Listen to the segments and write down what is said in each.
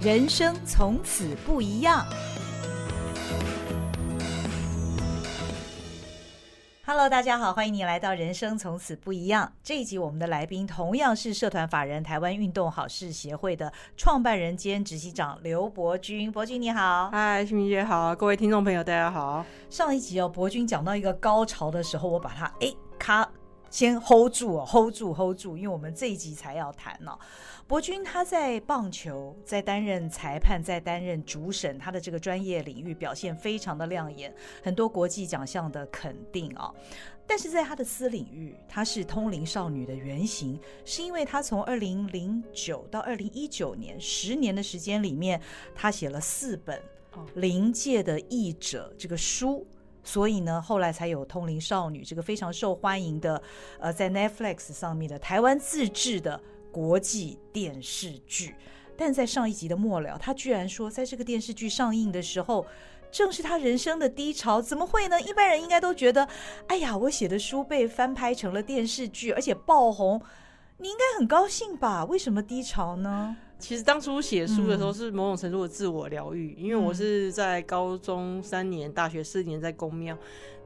人生从此不一样。Hello，大家好，欢迎你来到《人生从此不一样》这一集。我们的来宾同样是社团法人台湾运动好事协会的创办人兼执行长刘伯君。伯君你好，嗨，新明姐好，各位听众朋友大家好。上一集哦，伯君讲到一个高潮的时候，我把它哎咔先 hold 住哦，hold 住，hold 住，因为我们这一集才要谈呢、哦。柏君他在棒球，在担任裁判，在担任主审，他的这个专业领域表现非常的亮眼，很多国际奖项的肯定啊。但是在他的私领域，他是通灵少女的原型，是因为他从二零零九到二零一九年十年的时间里面，他写了四本《灵界的译者》这个书，所以呢，后来才有通灵少女这个非常受欢迎的，呃，在 Netflix 上面的台湾自制的。国际电视剧，但在上一集的末了，他居然说，在这个电视剧上映的时候，正是他人生的低潮。怎么会呢？一般人应该都觉得，哎呀，我写的书被翻拍成了电视剧，而且爆红，你应该很高兴吧？为什么低潮呢？其实当初写书的时候是某种程度的自我疗愈，嗯、因为我是在高中三年、大学四年在公庙，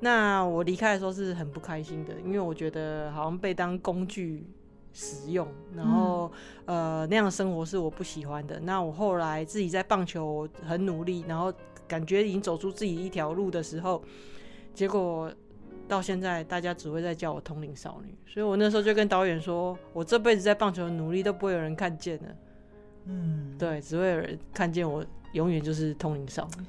那我离开的时候是很不开心的，因为我觉得好像被当工具。使用，然后、嗯、呃那样的生活是我不喜欢的。那我后来自己在棒球很努力，然后感觉已经走出自己一条路的时候，结果到现在大家只会在叫我通灵少女。所以我那时候就跟导演说，我这辈子在棒球的努力都不会有人看见的。嗯，对，只会有人看见我永远就是通灵少女。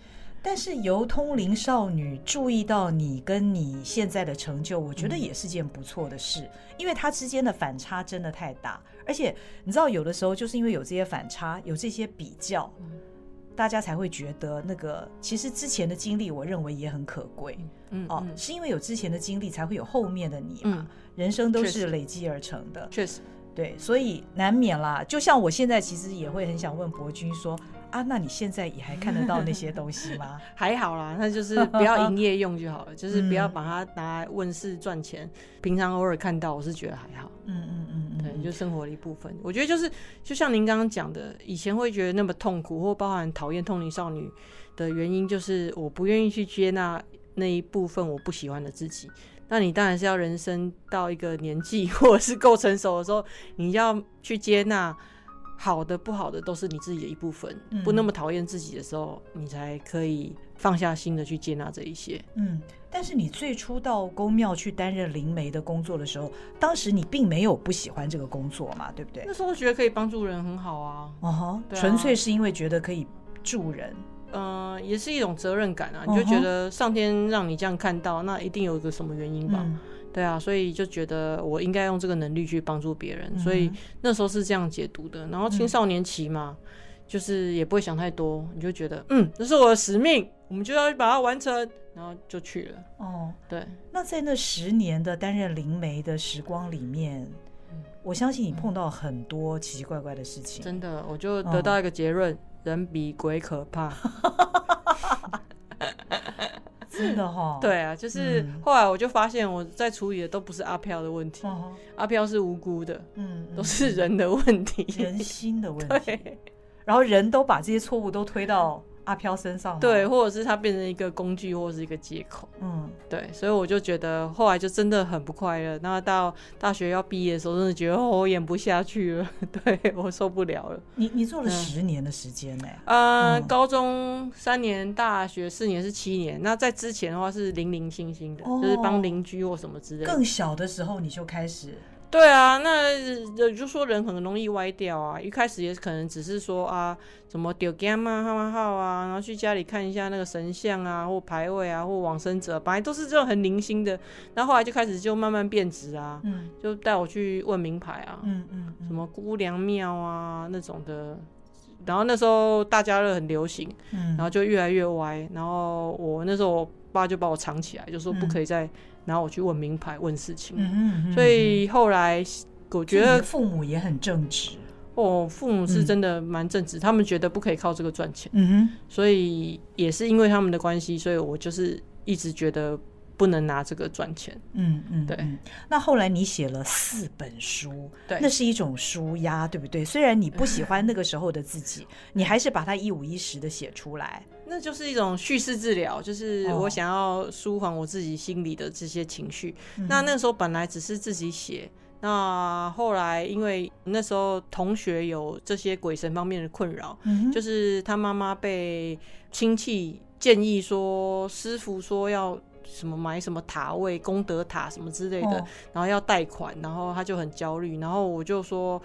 但是由通灵少女注意到你跟你现在的成就，我觉得也是件不错的事，因为它之间的反差真的太大。而且你知道，有的时候就是因为有这些反差，有这些比较，大家才会觉得那个其实之前的经历，我认为也很可贵。嗯，哦，是因为有之前的经历，才会有后面的你嘛。人生都是累积而成的，确实，对，所以难免啦。就像我现在其实也会很想问博君说。啊，那你现在也还看得到那些东西吗？还好啦，那就是不要营业用就好了，就是不要把它拿来问世赚钱。平常偶尔看到，我是觉得还好。嗯嗯嗯，对，就生活的一部分。我觉得就是，就像您刚刚讲的，以前会觉得那么痛苦，或包含讨厌通灵少女的原因，就是我不愿意去接纳那一部分我不喜欢的自己。那你当然是要人生到一个年纪，或者是够成熟的时候，你要去接纳。好的不好的都是你自己的一部分，嗯、不那么讨厌自己的时候，你才可以放下心的去接纳这一些。嗯，但是你最初到宫庙去担任灵媒的工作的时候，当时你并没有不喜欢这个工作嘛，对不对？那时候觉得可以帮助人很好啊，哦、uh，纯、huh, 粹是因为觉得可以助人，嗯、呃，也是一种责任感啊，你就觉得上天让你这样看到，那一定有一个什么原因吧。嗯对啊，所以就觉得我应该用这个能力去帮助别人，嗯、所以那时候是这样解读的。然后青少年期嘛，嗯、就是也不会想太多，你就觉得嗯，这是我的使命，我们就要把它完成，然后就去了。哦，对。那在那十年的担任灵媒的时光里面，嗯、我相信你碰到很多奇奇怪怪的事情。真的，我就得到一个结论：哦、人比鬼可怕。真的哈，对啊，就是后来我就发现我在处理的都不是阿飘的问题，嗯、阿飘是无辜的，嗯，都是人的问题，人心的问题，对。然后人都把这些错误都推到。阿飘身上，对，或者是他变成一个工具，或者是一个借口，嗯，对，所以我就觉得后来就真的很不快乐。那到大学要毕业的时候，真的觉得我演不下去了，对，我受不了了。你你做了十年的时间呢？呃，嗯、高中三年，大学四年是七年。那在之前的话是零零星星的，哦、就是帮邻居或什么之类的。更小的时候你就开始。对啊，那就说人很容易歪掉啊。一开始也可能只是说啊，什么丢金啊、号号啊，然后去家里看一下那个神像啊，或牌位啊，或往生者，本来都是这种很零星的。然后后来就开始就慢慢变质啊，嗯，就带我去问名牌啊，嗯嗯，什么姑娘庙啊那种的。然后那时候大家都很流行，嗯，然后就越来越歪。然后我那时候我爸就把我藏起来，就说不可以再。然后我去问名牌，问事情，嗯嗯嗯、所以后来我觉得父母也很正直。哦，父母是真的蛮正直，嗯、他们觉得不可以靠这个赚钱，嗯哼，所以也是因为他们的关系，所以我就是一直觉得不能拿这个赚钱。嗯嗯，对。那后来你写了四本书，对，那是一种书压，对不对？虽然你不喜欢那个时候的自己，你还是把它一五一十的写出来。那就是一种叙事治疗，就是我想要舒缓我自己心里的这些情绪。哦、那那时候本来只是自己写，那后来因为那时候同学有这些鬼神方面的困扰，嗯、就是他妈妈被亲戚建议说，师傅说要什么买什么塔位、功德塔什么之类的，哦、然后要贷款，然后他就很焦虑，然后我就说，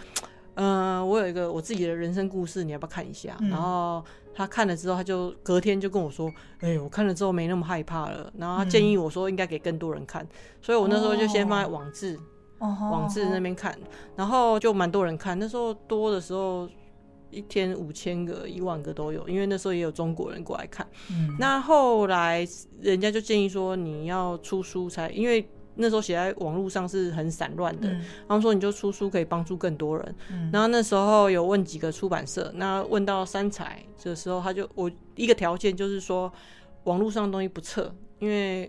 嗯、呃，我有一个我自己的人生故事，你要不要看一下？嗯、然后。他看了之后，他就隔天就跟我说：“哎、欸，我看了之后没那么害怕了。”然后他建议我说：“应该给更多人看。嗯”所以，我那时候就先放在网志，哦、网志那边看，哦、然后就蛮多人看。那时候多的时候，一天五千个、一万个都有，因为那时候也有中国人过来看。嗯、那后来人家就建议说：“你要出书才，因为。”那时候写在网络上是很散乱的，他们、嗯、说你就出书可以帮助更多人。嗯、然后那时候有问几个出版社，那问到三彩的时候，他就我一个条件就是说，网络上的东西不撤，因为。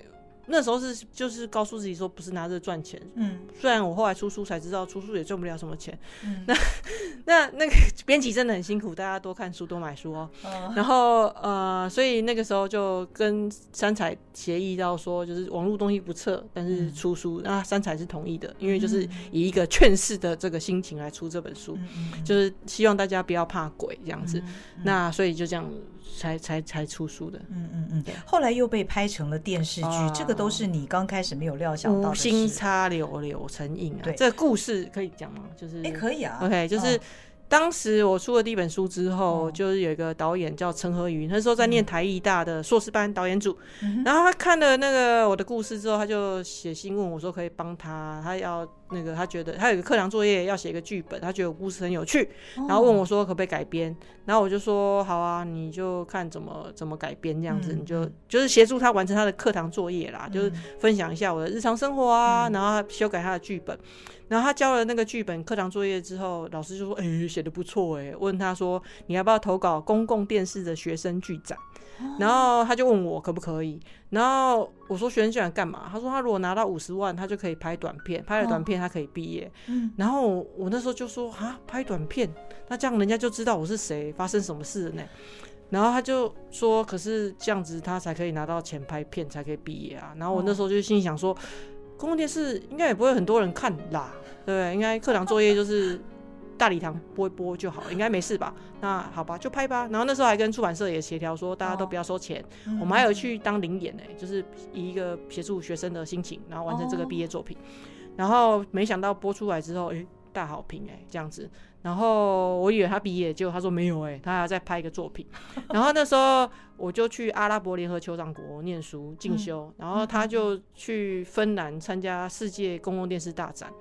那时候是就是告诉自己说不是拿着赚钱，嗯，虽然我后来出书才知道出书也赚不了什么钱，嗯，那 那那个编辑真的很辛苦，大家多看书多买书哦，哦。然后呃，所以那个时候就跟三彩协议到说，就是网络东西不撤，但是出书，嗯、那三彩是同意的，因为就是以一个劝世的这个心情来出这本书，嗯、就是希望大家不要怕鬼这样子，那所以就这样。才才才出书的，嗯嗯嗯，后来又被拍成了电视剧，啊、这个都是你刚开始没有料想到的。无心插柳，柳成荫啊，对，这个故事可以讲吗？就是，哎、欸，可以啊。OK，就是。啊当时我出了第一本书之后，就是有一个导演叫陈和云，那时候在念台艺大的硕士班导演组，然后他看了那个我的故事之后，他就写信问我说可以帮他，他要那个他觉得他有个课堂作业要写一个剧本，他觉得故事很有趣，然后问我说可不可以改编，然后我就说好啊，你就看怎么怎么改编这样子，你就就是协助他完成他的课堂作业啦，就是分享一下我的日常生活啊，然后修改他的剧本。然后他交了那个剧本课堂作业之后，老师就说：“哎、欸，写的不错哎。”问他说：“你要不要投稿公共电视的学生剧展？”哦、然后他就问我可不可以。然后我说：“学生剧展干嘛？”他说：“他如果拿到五十万，他就可以拍短片，拍了短片他可以毕业。哦”然后我，我那时候就说：“啊，拍短片，那这样人家就知道我是谁，发生什么事了呢？”然后他就说：“可是这样子他才可以拿到钱拍片，才可以毕业啊。”然后我那时候就心里想说。公共电视应该也不会很多人看啦，对不对？应该课堂作业就是大礼堂播一播就好，应该没事吧？那好吧，就拍吧。然后那时候还跟出版社也协调说，大家都不要收钱。哦、我们还有去当零演呢，就是以一个协助学生的心情，然后完成这个毕业作品。哦、然后没想到播出来之后，诶，大好评哎，这样子。然后我以为他毕业，结果他说没有哎，他还要再拍一个作品。然后那时候我就去阿拉伯联合酋长国念书进修，然后他就去芬兰参加世界公共电视大展，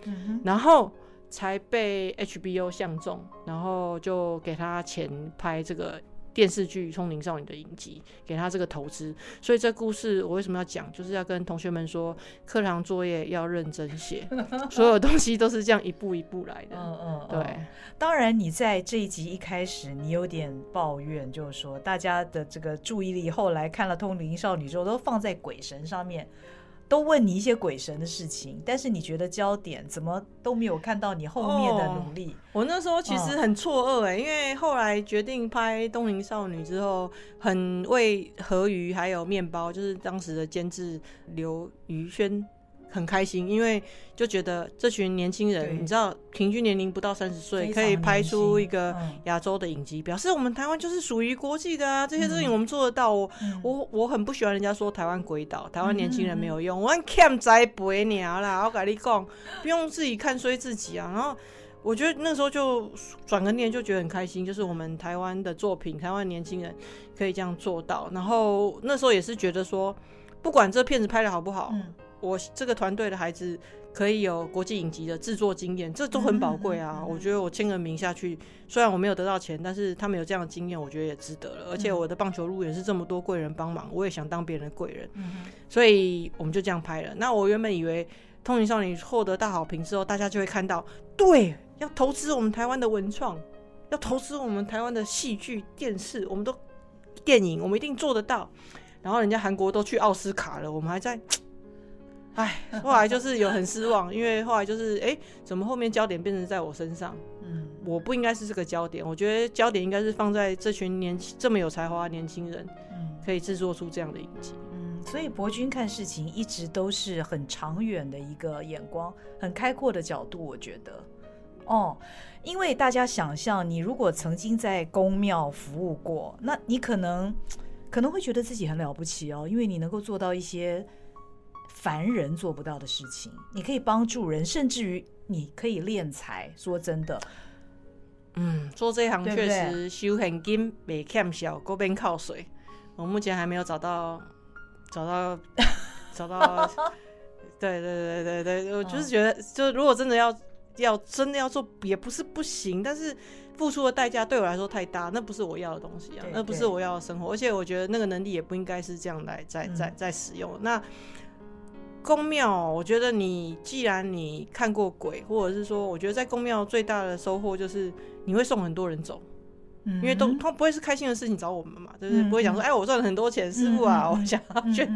然后才被 HBO 相中，然后就给他钱拍这个。电视剧《通灵少女》的影集，给他这个投资，所以这故事我为什么要讲，就是要跟同学们说，课堂作业要认真写，所有东西都是这样一步一步来的。嗯嗯，对。当然，你在这一集一开始，你有点抱怨，就是说大家的这个注意力后来看了《通灵少女》之后，都放在鬼神上面。都问你一些鬼神的事情，但是你觉得焦点怎么都没有看到你后面的努力？哦、我那时候其实很错愕哎，哦、因为后来决定拍《东瀛少女》之后，很为河鱼还有面包，就是当时的监制刘宇轩。很开心，因为就觉得这群年轻人，你知道，平均年龄不到三十岁，可以拍出一个亚洲的影集，嗯、表示我们台湾就是属于国际的啊！这些事情我们做得到。我、嗯、我我很不喜欢人家说台湾鬼岛，台湾年轻人没有用。嗯、我欠栽培你啦，我跟你讲，不用自己看衰自己啊。然后我觉得那时候就转个念，就觉得很开心，就是我们台湾的作品，台湾年轻人可以这样做到。然后那时候也是觉得说，不管这片子拍的好不好。嗯我这个团队的孩子可以有国际影集的制作经验，这都很宝贵啊！我觉得我签个名下去，虽然我没有得到钱，但是他们有这样的经验，我觉得也值得了。而且我的棒球路也是这么多贵人帮忙，我也想当别人的贵人，所以我们就这样拍了。那我原本以为《通灵少女》获得大好评之后，大家就会看到，对，要投资我们台湾的文创，要投资我们台湾的戏剧、电视，我们都电影，我们一定做得到。然后人家韩国都去奥斯卡了，我们还在。哎，后来就是有很失望，因为后来就是哎、欸，怎么后面焦点变成在我身上？嗯，我不应该是这个焦点，我觉得焦点应该是放在这群年轻这么有才华的年轻人，嗯，可以制作出这样的影集。嗯，所以博君看事情一直都是很长远的一个眼光，很开阔的角度，我觉得。哦，因为大家想象，你如果曾经在宫庙服务过，那你可能可能会觉得自己很了不起哦，因为你能够做到一些凡人做不到的事情，你可以帮助人，甚至于你可以敛财。说真的，嗯，做这一行确实修很金没欠小，锅边靠水。我目前还没有找到找到找到，对对对对对，我就是觉得，哦、就如果真的要。要真的要做也不是不行，但是付出的代价对我来说太大，那不是我要的东西啊，那不是我要的生活，而且我觉得那个能力也不应该是这样来在在在使用。嗯、那宫庙，我觉得你既然你看过鬼，或者是说，我觉得在宫庙最大的收获就是你会送很多人走。因为都他不会是开心的事情找我们嘛，对不对？不会讲说，哎，我赚了很多钱，师傅啊，我想要去，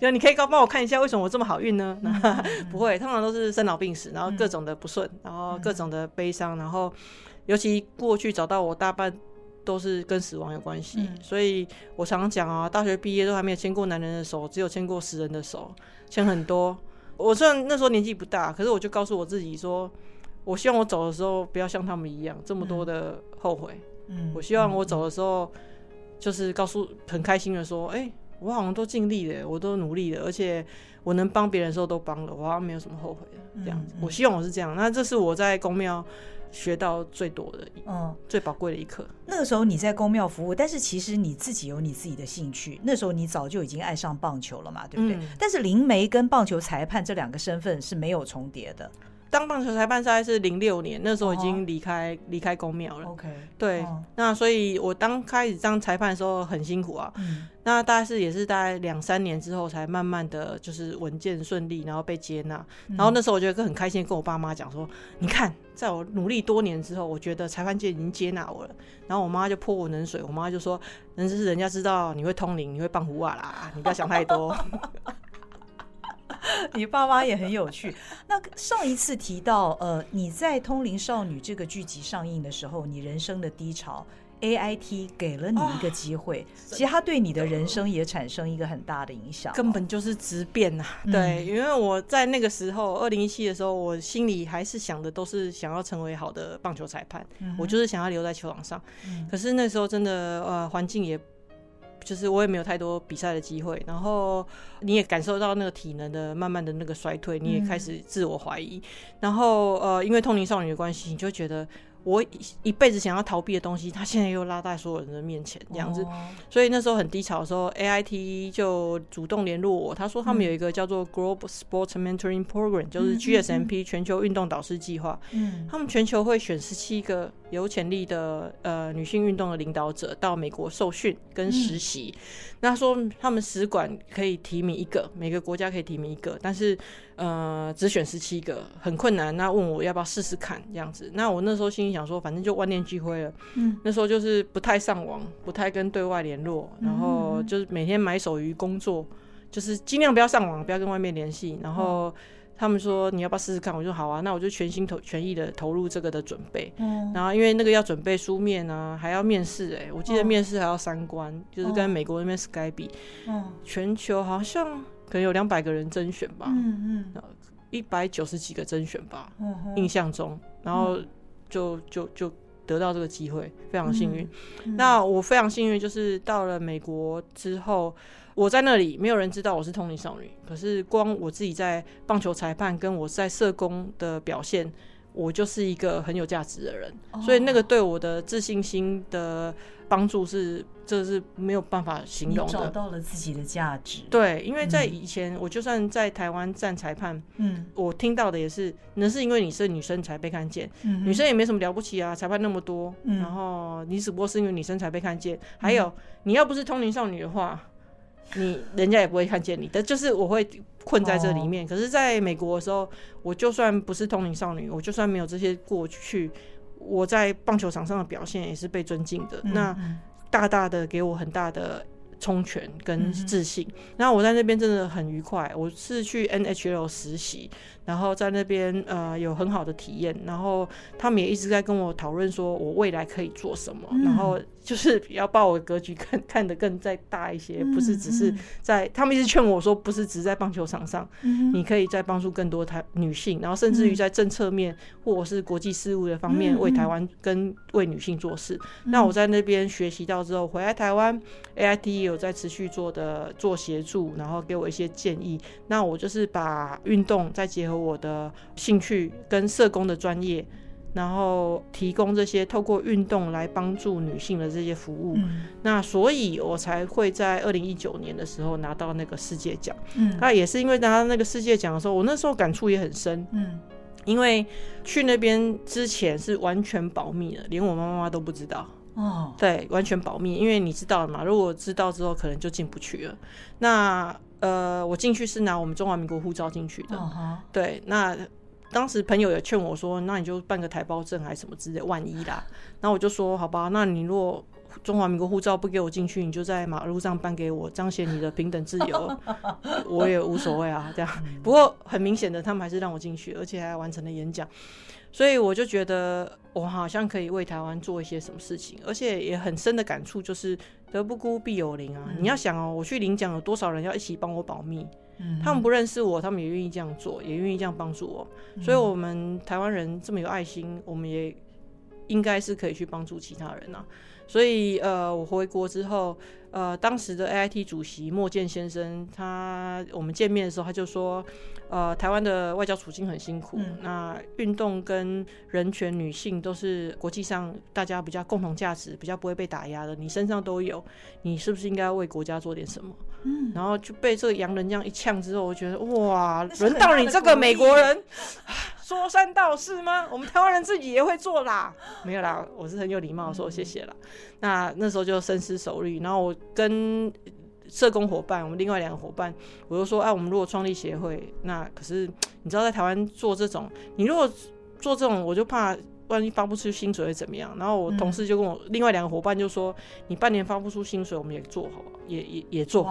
就你可以帮帮我看一下为什么我这么好运呢？不会，通常都是生老病死，然后各种的不顺，然后各种的悲伤，然后尤其过去找到我大半都是跟死亡有关系，所以我常常讲啊，大学毕业都还没有牵过男人的手，只有牵过死人的手，牵很多。我虽然那时候年纪不大，可是我就告诉我自己说，我希望我走的时候不要像他们一样这么多的后悔。嗯，我希望我走的时候，就是告诉很开心的说，哎、欸，我好像都尽力了，我都努力了，而且我能帮别人的时候都帮了，我好像没有什么后悔的这样子。我希望我是这样，那这是我在公庙学到最多的，嗯，最宝贵的一课。那个时候你在公庙服务，但是其实你自己有你自己的兴趣，那时候你早就已经爱上棒球了嘛，对不对？嗯、但是灵媒跟棒球裁判这两个身份是没有重叠的。当棒球裁判大概是零六年，那时候已经离开离、oh. 开公庙了。OK，对，oh. 那所以我当开始当裁判的时候很辛苦啊。嗯、那大概是也是大概两三年之后才慢慢的就是稳健顺利，然后被接纳。嗯、然后那时候我觉得很开心，跟我爸妈讲说：“你看，在我努力多年之后，我觉得裁判界已经接纳我了。”然后我妈就泼我冷水，我妈就说：“人是人家知道你会通灵，你会棒胡瓦啦，你不要想太多。”你爸妈也很有趣。那上一次提到，呃，你在《通灵少女》这个剧集上映的时候，你人生的低潮，AIT 给了你一个机会，哦、其实它对你的人生也产生一个很大的影响，根本就是质变呐。嗯、对，因为我在那个时候，二零一七的时候，我心里还是想的都是想要成为好的棒球裁判，嗯、我就是想要留在球场上。嗯、可是那时候真的，呃，环境也。就是我也没有太多比赛的机会，然后你也感受到那个体能的慢慢的那个衰退，你也开始自我怀疑，嗯、然后呃，因为通灵少女的关系，你就觉得。我一一辈子想要逃避的东西，他现在又拉在所有人的面前，这样子，所以那时候很低潮的时候，AIT 就主动联络我，他说他们有一个叫做 Global Sports Mentoring Program，就是 GSMP 全球运动导师计划，嗯，他们全球会选十七个有潜力的呃女性运动的领导者到美国受训跟实习，那说他们使馆可以提名一个，每个国家可以提名一个，但是。呃，只选十七个，很困难。那问我要不要试试看这样子？那我那时候心里想说，反正就万念俱灰了。嗯，那时候就是不太上网，不太跟对外联络，然后就是每天埋首于工作，就是尽量不要上网，不要跟外面联系。然后他们说你要不要试试看？我说好啊，那我就全心投全意的投入这个的准备。嗯，然后因为那个要准备书面啊，还要面试。哎，我记得面试还要三关，就是跟美国那边 Skype 比。嗯，全球好像。可能有两百个人甄选吧，嗯嗯，一百九十几个甄选吧，嗯、印象中，然后就就就得到这个机会，非常幸运。那我非常幸运，就是到了美国之后，我在那里没有人知道我是通灵少女，可是光我自己在棒球裁判跟我在社工的表现，我就是一个很有价值的人，哦、所以那个对我的自信心的帮助是，这是没有办法形容的。找到了自己的价值。对，因为在以前，我就算在台湾站裁判，嗯，我听到的也是，那是因为你是女生才被看见，嗯，女生也没什么了不起啊，裁判那么多，嗯，然后你只不过是因为女生才被看见，嗯、还有你要不是通灵少女的话，你人家也不会看见你的，就是我会困在这里面。哦、可是在美国的时候，我就算不是通灵少女，我就算没有这些过去。我在棒球场上的表现也是被尊敬的，嗯、那大大的给我很大的冲拳跟自信。然后、我在那边真的很愉快，我是去 NHL 实习。然后在那边呃有很好的体验，然后他们也一直在跟我讨论说我未来可以做什么，嗯、然后就是要把我的格局看看得更再大一些，嗯、不是只是在、嗯、他们一直劝我说不是只在棒球场上，嗯、你可以再帮助更多台女性，然后甚至于在政策面、嗯、或者是国际事务的方面为台湾跟为女性做事。嗯、那我在那边学习到之后回来台湾，AIT 也有在持续做的做协助，然后给我一些建议。那我就是把运动再结合。我的兴趣跟社工的专业，然后提供这些透过运动来帮助女性的这些服务，嗯、那所以我才会在二零一九年的时候拿到那个世界奖。嗯，那也是因为拿到那个世界奖的时候，我那时候感触也很深。嗯，因为去那边之前是完全保密的，连我妈妈都不知道。哦，对，完全保密，因为你知道了嘛，如果知道之后，可能就进不去了。那呃，我进去是拿我们中华民国护照进去的。Uh. 对，那当时朋友也劝我说，那你就办个台胞证还是什么之类，万一啦。然后我就说，好吧，那你如果中华民国护照不给我进去，你就在马路上颁给我，彰显你的平等自由，我也无所谓啊。这样，不过很明显的，他们还是让我进去，而且还完成了演讲。所以我就觉得我好像可以为台湾做一些什么事情，而且也很深的感触就是德不孤必有邻啊！嗯、你要想哦，我去领奖有多少人要一起帮我保密？嗯、他们不认识我，他们也愿意这样做，也愿意这样帮助我。嗯、所以，我们台湾人这么有爱心，我们也应该是可以去帮助其他人啊。所以，呃，我回国之后。呃，当时的 AIT 主席莫健先生，他我们见面的时候，他就说，呃，台湾的外交处境很辛苦，嗯、那运动跟人权、女性都是国际上大家比较共同价值，比较不会被打压的，你身上都有，你是不是应该为国家做点什么？嗯，然后就被这个洋人这样一呛之后，我觉得哇，轮到你这个美国人 说三道四吗？我们台湾人自己也会做啦，没有啦，我是很有礼貌说谢谢啦。嗯、那那时候就深思熟虑，然后我。跟社工伙伴，我们另外两个伙伴，我就说，哎、啊，我们如果创立协会，那可是你知道，在台湾做这种，你如果做这种，我就怕万一发不出薪水会怎么样。然后我同事就跟我、嗯、另外两个伙伴就说，你半年发不出薪水，我们也做好，也也也做。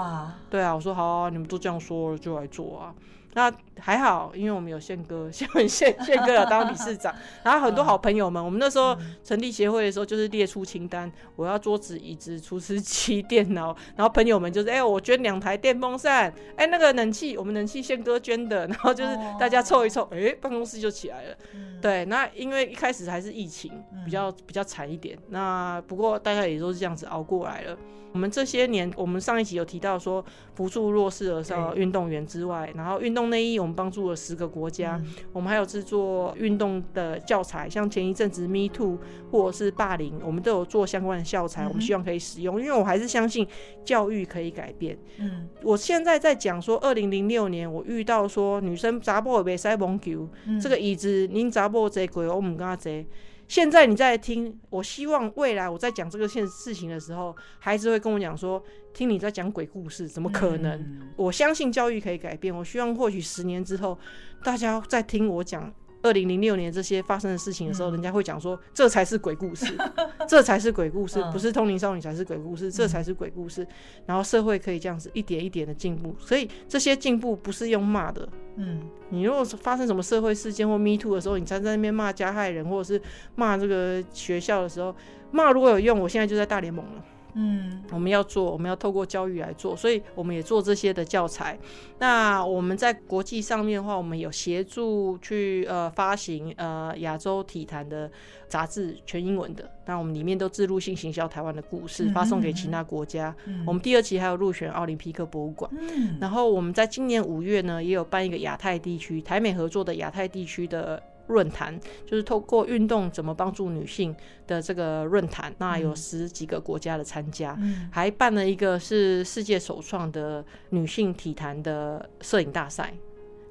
对啊，我说好啊，你们都这样说，就来做啊。那还好，因为我们有宪哥，宪宪宪哥有当理事长，然后很多好朋友们。我们那时候成立协会的时候，就是列出清单，我要桌子、椅子、厨师机、电脑。然后朋友们就是，哎、欸，我捐两台电风扇，哎、欸，那个冷气，我们冷气宪哥捐的。然后就是大家凑一凑，哎、欸，办公室就起来了。对，那因为一开始还是疫情，比较比较惨一点。那不过大家也都是这样子熬过来了。我们这些年，我们上一集有提到说，扶助弱势儿少运动员之外，然后运动内衣我们帮助了十个国家，嗯、我们还有制作运动的教材，像前一阵子 Me Too 或者是霸凌，我们都有做相关的教材，我们希望可以使用，因为我还是相信教育可以改变。嗯，我现在在讲说，二零零六年我遇到说女生砸破被塞蒙球，嗯、这个椅子您砸破这鬼，我们跟他贼。现在你在听，我希望未来我在讲这个现事情的时候，孩子会跟我讲说：“听你在讲鬼故事，怎么可能？”嗯、我相信教育可以改变。我希望或许十年之后，大家在听我讲。二零零六年这些发生的事情的时候，嗯、人家会讲说，这才是鬼故事，这才是鬼故事，不是通灵少女才是鬼故事，嗯、这才是鬼故事。然后社会可以这样子一点一点的进步，所以这些进步不是用骂的。嗯，你如果发生什么社会事件或 Me Too 的时候，你站在那边骂加害人，或者是骂这个学校的时候，骂如果有用，我现在就在大联盟了。嗯，我们要做，我们要透过教育来做，所以我们也做这些的教材。那我们在国际上面的话，我们有协助去呃发行呃亚洲体坛的杂志，全英文的。那我们里面都自入性行销台湾的故事，发送给其他国家。我们第二期还有入选奥林匹克博物馆。嗯、然后我们在今年五月呢，也有办一个亚太地区台美合作的亚太地区的。论坛就是透过运动怎么帮助女性的这个论坛，那有十几个国家的参加，嗯、还办了一个是世界首创的女性体坛的摄影大赛。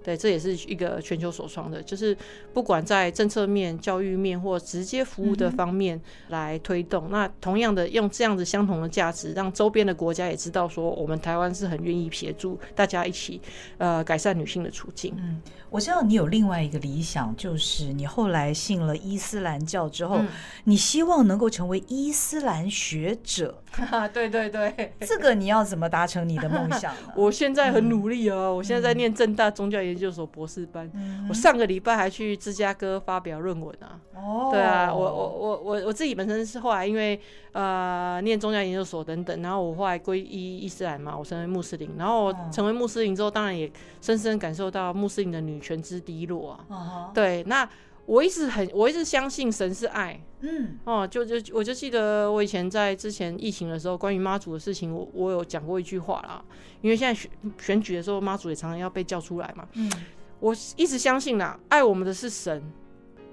对，这也是一个全球首创的，就是不管在政策面、教育面或直接服务的方面来推动。嗯、那同样的，用这样子相同的价值，让周边的国家也知道说，我们台湾是很愿意协助大家一起呃改善女性的处境。嗯，我知道你有另外一个理想，就是你后来信了伊斯兰教之后，嗯、你希望能够成为伊斯兰学者。对对对，这个你要怎么达成你的梦想？我现在很努力哦，我现在在念正大宗教研究所博士班，我上个礼拜还去芝加哥发表论文啊。哦，对啊，我我我我我自己本身是后来因为呃念宗教研究所等等，然后我后来皈依伊斯兰嘛，我成为穆斯林，然后我成为穆斯林之后，当然也深深感受到穆斯林的女权之低落啊。对，那。我一直很，我一直相信神是爱，嗯，哦，就就我就记得我以前在之前疫情的时候，关于妈祖的事情，我我有讲过一句话啦，因为现在选选举的时候，妈祖也常常要被叫出来嘛，嗯，我一直相信啦，爱我们的是神，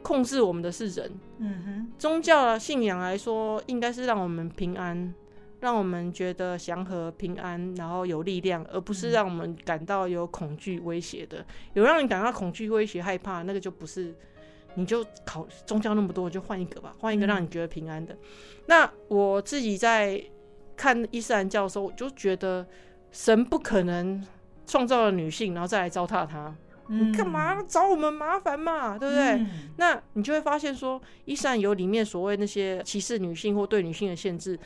控制我们的是人，嗯哼，宗教信仰来说，应该是让我们平安，让我们觉得祥和平安，然后有力量，而不是让我们感到有恐惧威胁的，有让你感到恐惧威胁害怕，那个就不是。你就考宗教那么多，就换一个吧，换一个让你觉得平安的。嗯、那我自己在看伊斯兰教的时候，我就觉得神不可能创造了女性，然后再来糟蹋她。嗯、你干嘛找我们麻烦嘛？对不对？嗯、那你就会发现说，伊斯兰有里面所谓那些歧视女性或对女性的限制。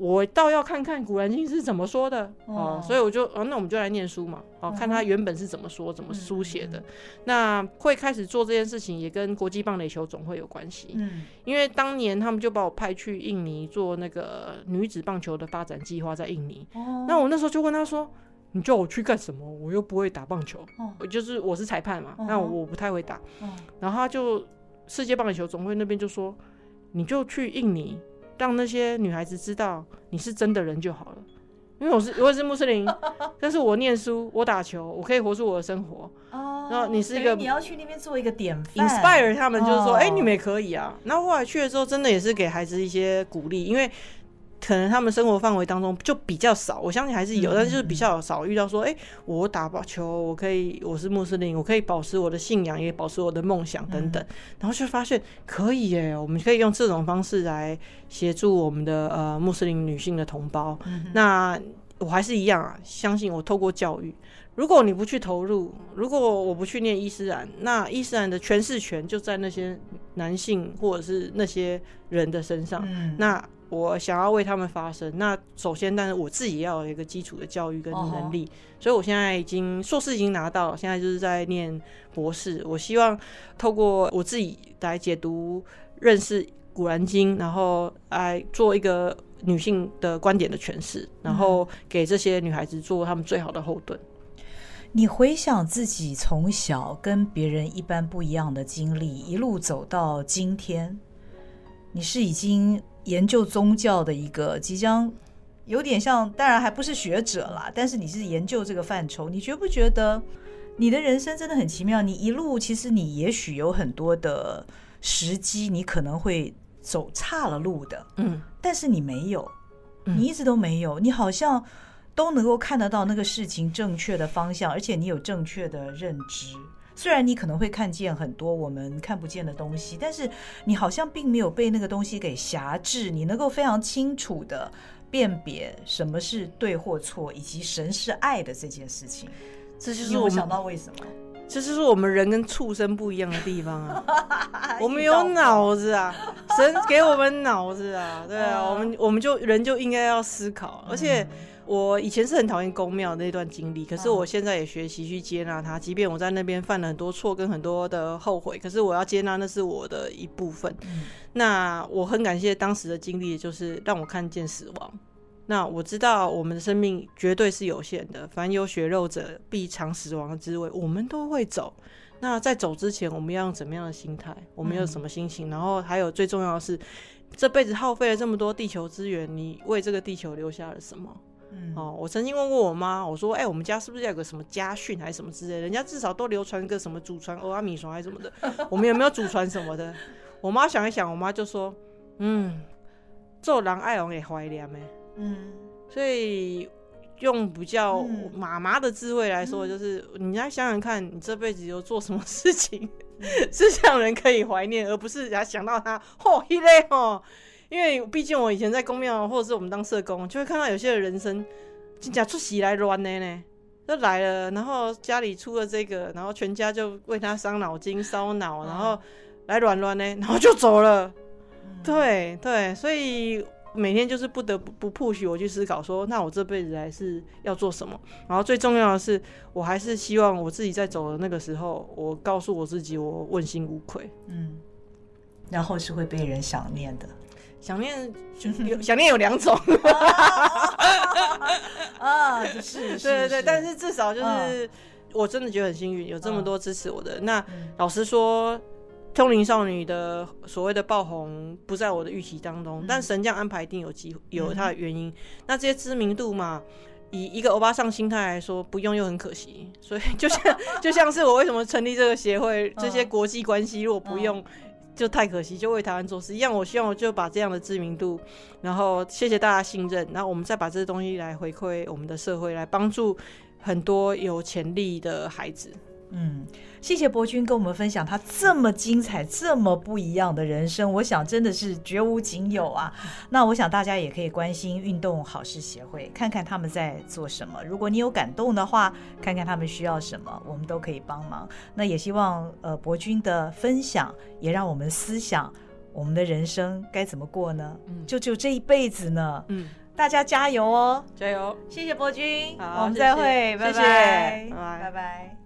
我倒要看看《古兰经》是怎么说的哦，所以我就哦，那我们就来念书嘛，哦，看他原本是怎么说、怎么书写的。那会开始做这件事情，也跟国际棒垒球总会有关系。嗯，因为当年他们就把我派去印尼做那个女子棒球的发展计划，在印尼。哦，那我那时候就问他说：“你叫我去干什么？我又不会打棒球。就是我是裁判嘛，那我不太会打。哦，然后他就世界棒垒球总会那边就说：你就去印尼。”让那些女孩子知道你是真的人就好了，因为我是我也是穆斯林，但是我念书，我打球，我可以活出我的生活。哦，然后你是一个，你要去那边做一个典范，inspire 他们，就是说，哎、你们也可以啊。然后后来去了之后，真的也是给孩子一些鼓励，因为。可能他们生活范围当中就比较少，我相信还是有，但是就是比较少遇到说，哎、欸，我打保球，我可以，我是穆斯林，我可以保持我的信仰，也保持我的梦想等等，然后就发现可以耶，我们可以用这种方式来协助我们的呃穆斯林女性的同胞。那我还是一样啊，相信我透过教育，如果你不去投入，如果我不去念伊斯兰，那伊斯兰的诠释权就在那些男性或者是那些人的身上，那。我想要为他们发声，那首先，但是我自己要有一个基础的教育跟能力，所以我现在已经硕士已经拿到，现在就是在念博士。我希望透过我自己来解读、认识《古兰经》，然后来做一个女性的观点的诠释，然后给这些女孩子做她们最好的后盾。你回想自己从小跟别人一般不一样的经历，一路走到今天，你是已经。研究宗教的一个即将有点像，当然还不是学者啦，但是你是研究这个范畴，你觉不觉得你的人生真的很奇妙？你一路其实你也许有很多的时机，你可能会走岔了路的，嗯，但是你没有，你一直都没有，你好像都能够看得到那个事情正确的方向，而且你有正确的认知。虽然你可能会看见很多我们看不见的东西，但是你好像并没有被那个东西给辖制。你能够非常清楚的辨别什么是对或错，以及神是爱的这件事情。这就是我想到为什么，这就是我们人跟畜生不一样的地方啊！我们有脑子啊，神给我们脑子啊，对啊，我们我们就人就应该要思考，而且。我以前是很讨厌宫庙那段经历，可是我现在也学习去接纳它。即便我在那边犯了很多错跟很多的后悔，可是我要接纳那是我的一部分。嗯、那我很感谢当时的经历，就是让我看见死亡。那我知道我们的生命绝对是有限的，凡有血肉者必尝死亡的滋味。我们都会走。那在走之前，我们要用怎么样的心态？我们有什么心情？嗯、然后还有最重要的是，这辈子耗费了这么多地球资源，你为这个地球留下了什么？嗯、哦，我曾经问过我妈，我说：“哎、欸，我们家是不是要有个什么家训还是什么之类的？人家至少都流传个什么祖传欧阿米爽还是什么的，我们有没有祖传什么的？”我妈想一想，我妈就说：“嗯，做人爱王也怀念呗，嗯，所以用比较妈妈的智慧来说，就是、嗯、你来想想看，你这辈子有做什么事情、嗯、是让人可以怀念，而不是人家想到他嚯一类哦。”因为毕竟我以前在公庙，或者是我们当社工，就会看到有些人生真假出喜来乱的呢，就来了，然后家里出了这个，然后全家就为他伤脑筋、烧脑，然后来乱乱呢，然后就走了。嗯、对对，所以每天就是不得不不 push 我去思考说，那我这辈子还是要做什么？然后最重要的是，我还是希望我自己在走的那个时候，我告诉我自己，我问心无愧。嗯，然后是会被人想念的。想念就有 想念有两种啊，是，是，对对对，但是至少就是我真的觉得很幸运，有这么多支持我的。那老实说，通灵少女的所谓的爆红不在我的预期当中，但神将安排一定有机会，有它的原因。那这些知名度嘛，以一个欧巴桑心态来说，不用又很可惜。所以就像就像是我为什么成立这个协会，这些国际关系如果不用。就太可惜，就为台湾做事一样。我希望我就把这样的知名度，然后谢谢大家信任，然后我们再把这些东西来回馈我们的社会，来帮助很多有潜力的孩子。嗯，谢谢博君跟我们分享他这么精彩、这么不一样的人生，我想真的是绝无仅有啊。那我想大家也可以关心运动好事协会，看看他们在做什么。如果你有感动的话，看看他们需要什么，我们都可以帮忙。那也希望呃博君的分享也让我们思想，我们的人生该怎么过呢？嗯，就就这一辈子呢。嗯，大家加油哦，加油！谢谢博君，好，我们再会，拜拜，拜拜。